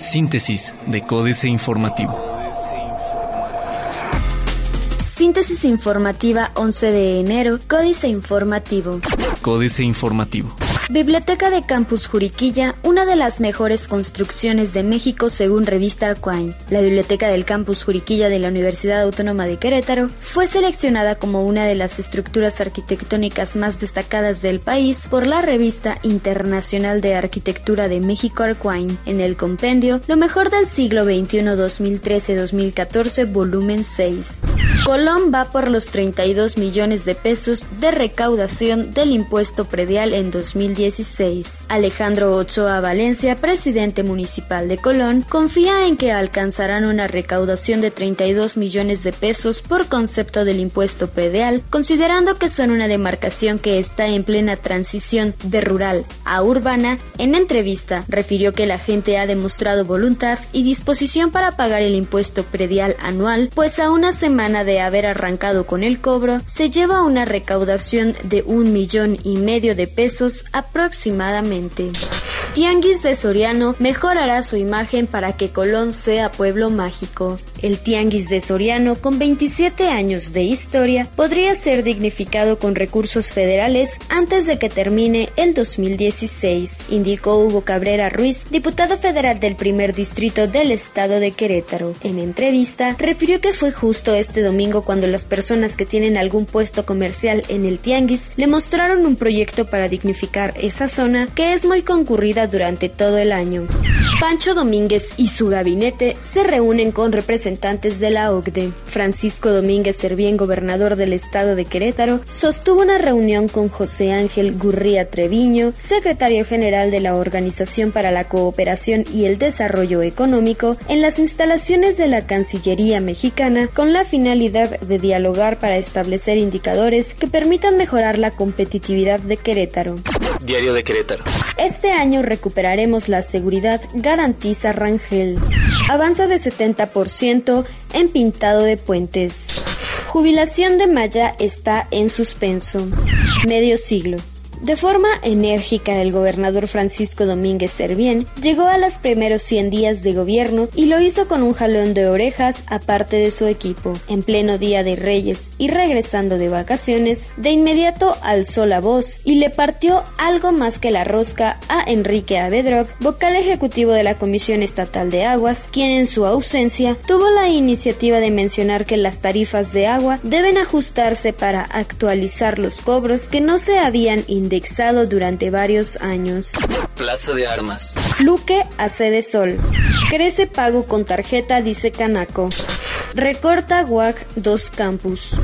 Síntesis de Códice Informativo. Síntesis informativa 11 de enero, Códice Informativo. Códice Informativo. Biblioteca de Campus Juriquilla, una de las mejores construcciones de México según revista Quine. La Biblioteca del Campus Juriquilla de la Universidad Autónoma de Querétaro fue seleccionada como una de las estructuras arquitectónicas más destacadas del país por la revista Internacional de Arquitectura de México Arquine en el compendio Lo mejor del siglo XXI 2013-2014 volumen 6. Colón va por los 32 millones de pesos de recaudación del impuesto predial en 2010 Alejandro Ochoa Valencia, presidente municipal de Colón, confía en que alcanzarán una recaudación de 32 millones de pesos por concepto del impuesto predial, considerando que son una demarcación que está en plena transición de rural a urbana. En entrevista, refirió que la gente ha demostrado voluntad y disposición para pagar el impuesto predial anual, pues a una semana de haber arrancado con el cobro, se lleva una recaudación de un millón y medio de pesos a aproximadamente. Tianguis de Soriano mejorará su imagen para que Colón sea pueblo mágico. El Tianguis de Soriano, con 27 años de historia, podría ser dignificado con recursos federales antes de que termine el 2016, indicó Hugo Cabrera Ruiz, diputado federal del primer distrito del estado de Querétaro. En entrevista, refirió que fue justo este domingo cuando las personas que tienen algún puesto comercial en el Tianguis le mostraron un proyecto para dignificar esa zona que es muy concurrida durante todo el año. Pancho Domínguez y su gabinete se reúnen con representantes de la OCDE. Francisco Domínguez Servién, gobernador del estado de Querétaro, sostuvo una reunión con José Ángel Gurría Treviño, secretario general de la Organización para la Cooperación y el Desarrollo Económico, en las instalaciones de la Cancillería mexicana con la finalidad de dialogar para establecer indicadores que permitan mejorar la competitividad de Querétaro. Diario de Querétaro. Este año recuperaremos la seguridad, garantiza Rangel. Avanza de 70% en pintado de puentes. Jubilación de Maya está en suspenso. Medio siglo. De forma enérgica, el gobernador Francisco Domínguez Servién llegó a los primeros 100 días de gobierno y lo hizo con un jalón de orejas aparte de su equipo. En pleno día de Reyes y regresando de vacaciones, de inmediato alzó la voz y le partió algo más que la rosca a Enrique Avedrop, vocal ejecutivo de la Comisión Estatal de Aguas, quien en su ausencia tuvo la iniciativa de mencionar que las tarifas de agua deben ajustarse para actualizar los cobros que no se habían indexado durante varios años. Plaza de Armas. Luque a sede Sol. Crece pago con tarjeta, dice Canaco. Recorta WAC dos campus.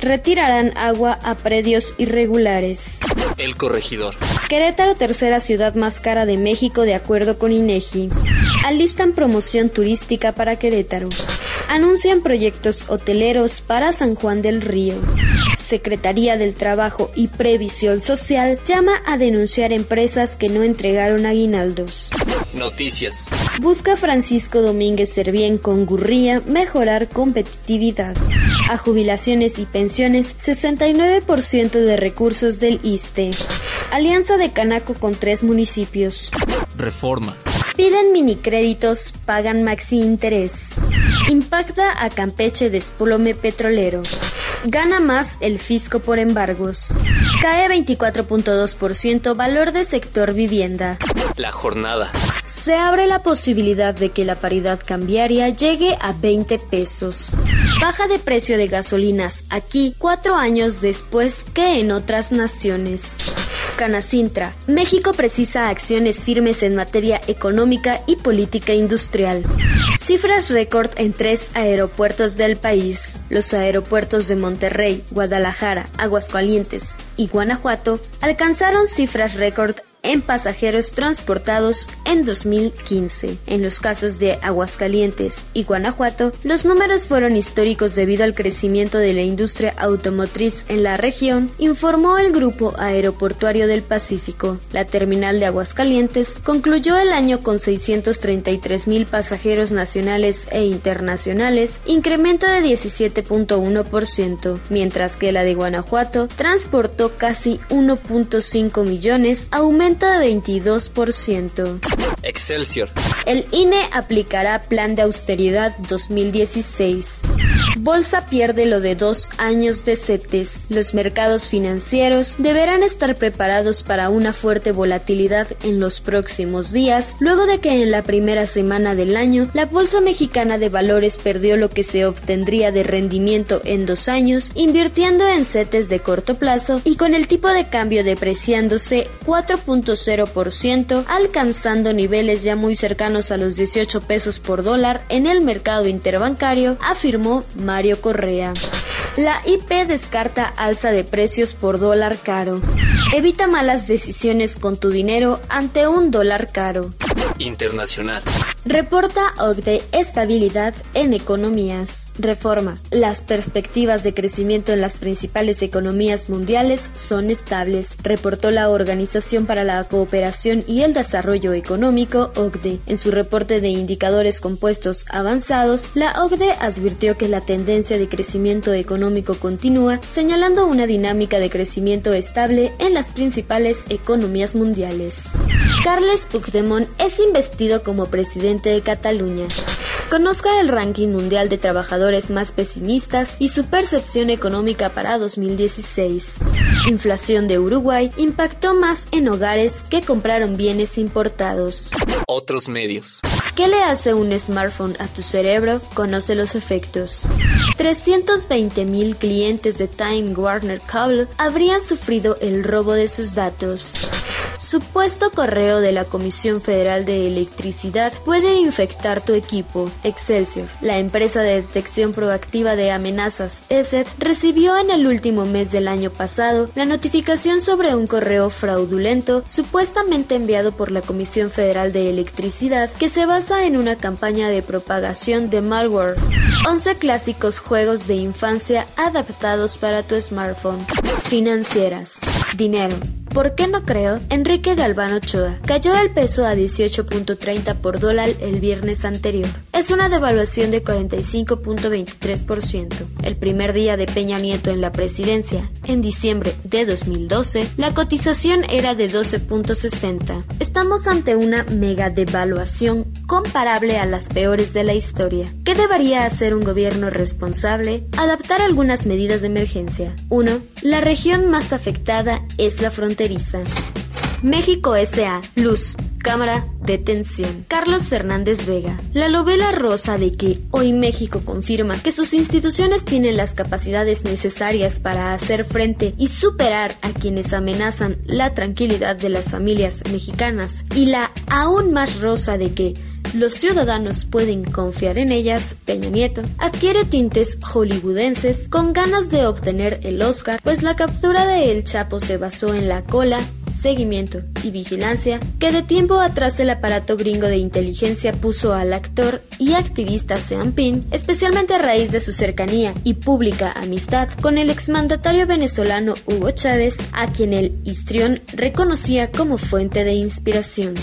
Retirarán agua a predios irregulares. El corregidor. Querétaro, tercera ciudad más cara de México de acuerdo con INEGI. Alistan promoción turística para Querétaro. Anuncian proyectos hoteleros para San Juan del Río. Secretaría del Trabajo y Previsión Social llama a denunciar empresas que no entregaron aguinaldos. Noticias. Busca Francisco Domínguez Servién con Gurría mejorar competitividad. A jubilaciones y pensiones, 69% de recursos del ISTE. Alianza de Canaco con tres municipios. Reforma. Piden minicréditos, pagan maxi interés. Impacta a Campeche desplome petrolero. Gana más el fisco por embargos. Cae 24.2% valor de sector vivienda. La jornada. Se abre la posibilidad de que la paridad cambiaria llegue a 20 pesos. Baja de precio de gasolinas aquí cuatro años después que en otras naciones. Canacintra. México precisa acciones firmes en materia económica y política industrial. Cifras récord en tres aeropuertos del país. Los aeropuertos de Monterrey, Guadalajara, Aguascalientes y Guanajuato alcanzaron cifras récord en pasajeros transportados en 2015. En los casos de Aguascalientes y Guanajuato, los números fueron históricos debido al crecimiento de la industria automotriz en la región, informó el Grupo Aeroportuario del Pacífico. La terminal de Aguascalientes concluyó el año con 633 mil pasajeros nacionales e internacionales, incremento de 17.1%, mientras que la de Guanajuato transportó casi 1.5 millones, aumento aumenta de 22%. Excelsior. El INE aplicará plan de austeridad 2016. Bolsa pierde lo de dos años de CETES. Los mercados financieros deberán estar preparados para una fuerte volatilidad en los próximos días, luego de que en la primera semana del año la Bolsa Mexicana de Valores perdió lo que se obtendría de rendimiento en dos años, invirtiendo en CETES de corto plazo y con el tipo de cambio depreciándose 4.0%, alcanzando niveles ya muy cercanos a los 18 pesos por dólar en el mercado interbancario, afirmó Mario Correa. La IP descarta alza de precios por dólar caro. Evita malas decisiones con tu dinero ante un dólar caro. Internacional. Reporta OCDE estabilidad en economías. Reforma. Las perspectivas de crecimiento en las principales economías mundiales son estables, reportó la Organización para la Cooperación y el Desarrollo Económico, OCDE. En su reporte de indicadores compuestos avanzados, la OCDE advirtió que la tendencia de crecimiento económico continúa, señalando una dinámica de crecimiento estable en las principales economías mundiales. Carles Puigdemont es investido como presidente de Cataluña. Conozca el ranking mundial de trabajadores más pesimistas y su percepción económica para 2016. Inflación de Uruguay impactó más en hogares que compraron bienes importados. Otros medios. ¿Qué le hace un smartphone a tu cerebro? Conoce los efectos. 320.000 clientes de Time Warner Cable habrían sufrido el robo de sus datos. Supuesto correo de la Comisión Federal de Electricidad puede infectar tu equipo. Excelsior, la empresa de detección proactiva de amenazas ESET, recibió en el último mes del año pasado la notificación sobre un correo fraudulento supuestamente enviado por la Comisión Federal de Electricidad que se basa en una campaña de propagación de malware. 11 clásicos juegos de infancia adaptados para tu smartphone. Financieras. Dinero. ¿Por qué no creo? Enrique Galván Ochoa. Cayó el peso a 18.30 por dólar el viernes anterior. Es una devaluación de 45.23%. El primer día de Peña Nieto en la presidencia, en diciembre de 2012, la cotización era de 12.60. Estamos ante una mega devaluación comparable a las peores de la historia. ¿Qué debería hacer un gobierno responsable? Adaptar algunas medidas de emergencia. 1. La región más afectada es la frontera México S.A. Luz. Cámara. Detención. Carlos Fernández Vega. La novela rosa de que hoy México confirma que sus instituciones tienen las capacidades necesarias para hacer frente y superar a quienes amenazan la tranquilidad de las familias mexicanas. Y la aún más rosa de que los ciudadanos pueden confiar en ellas, Peña Nieto adquiere tintes hollywoodenses con ganas de obtener el Oscar, pues la captura de El Chapo se basó en la cola, seguimiento y vigilancia que de tiempo atrás el aparato gringo de inteligencia puso al actor y activista Sean Penn, especialmente a raíz de su cercanía y pública amistad con el exmandatario venezolano Hugo Chávez, a quien el histrión reconocía como fuente de inspiración.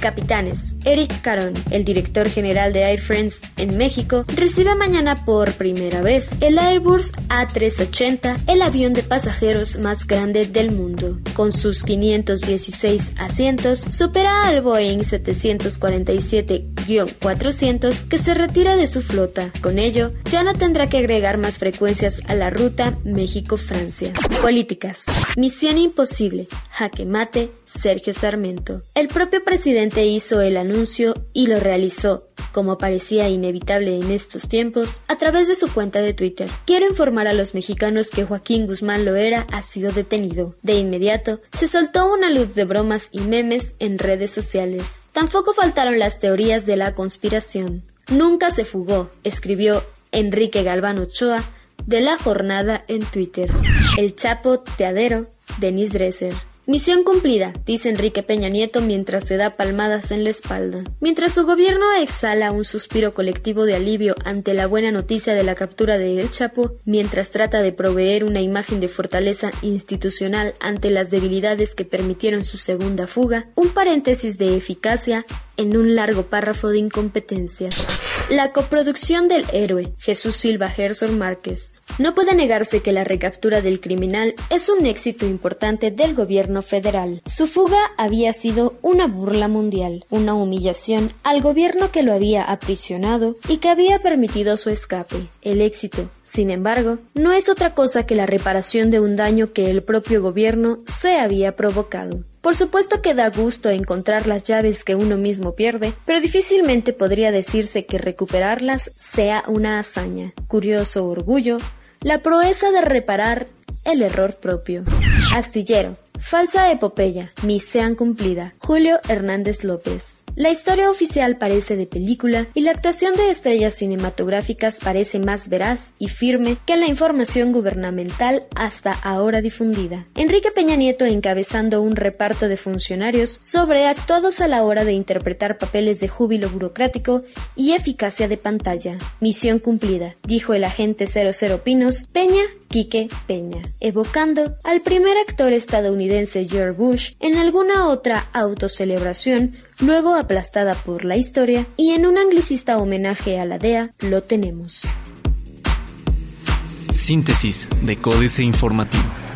Capitanes. Eric Caron, el director general de Air France en México, recibe mañana por primera vez el Airbus A380, el avión de pasajeros más grande del mundo. Con sus 516 asientos, supera al Boeing 747-400 que se retira de su flota. Con ello, ya no tendrá que agregar más frecuencias a la ruta México-Francia. Políticas. Misión imposible. Jaque mate. Sergio Sarmento. El propio presidente hizo el anuncio y lo realizó, como parecía inevitable en estos tiempos, a través de su cuenta de Twitter. Quiero informar a los mexicanos que Joaquín Guzmán Loera ha sido detenido. De inmediato, se soltó una luz de bromas y memes en redes sociales. Tampoco faltaron las teorías de la conspiración. Nunca se fugó, escribió Enrique Galván Ochoa de la jornada en Twitter. El Chapo Teadero, Denis Dresser. Misión cumplida, dice Enrique Peña Nieto mientras se da palmadas en la espalda. Mientras su gobierno exhala un suspiro colectivo de alivio ante la buena noticia de la captura de El Chapo, mientras trata de proveer una imagen de fortaleza institucional ante las debilidades que permitieron su segunda fuga, un paréntesis de eficacia en un largo párrafo de incompetencia. La coproducción del héroe, Jesús Silva Gerson Márquez. No puede negarse que la recaptura del criminal es un éxito importante del gobierno federal. Su fuga había sido una burla mundial, una humillación al gobierno que lo había aprisionado y que había permitido su escape. El éxito, sin embargo, no es otra cosa que la reparación de un daño que el propio gobierno se había provocado. Por supuesto que da gusto encontrar las llaves que uno mismo pierde, pero difícilmente podría decirse que recuperarlas sea una hazaña. Curioso orgullo, la proeza de reparar el error propio. Astillero. Falsa epopeya. Misión cumplida. Julio Hernández López. La historia oficial parece de película y la actuación de estrellas cinematográficas parece más veraz y firme que la información gubernamental hasta ahora difundida. Enrique Peña Nieto encabezando un reparto de funcionarios sobreactuados a la hora de interpretar papeles de júbilo burocrático y eficacia de pantalla. Misión cumplida, dijo el agente 00 Pinos Peña Quique Peña, evocando al primer actor George Bush en alguna otra autocelebración luego aplastada por la historia, y en un anglicista homenaje a la DEA lo tenemos. Síntesis de Códice Informativo.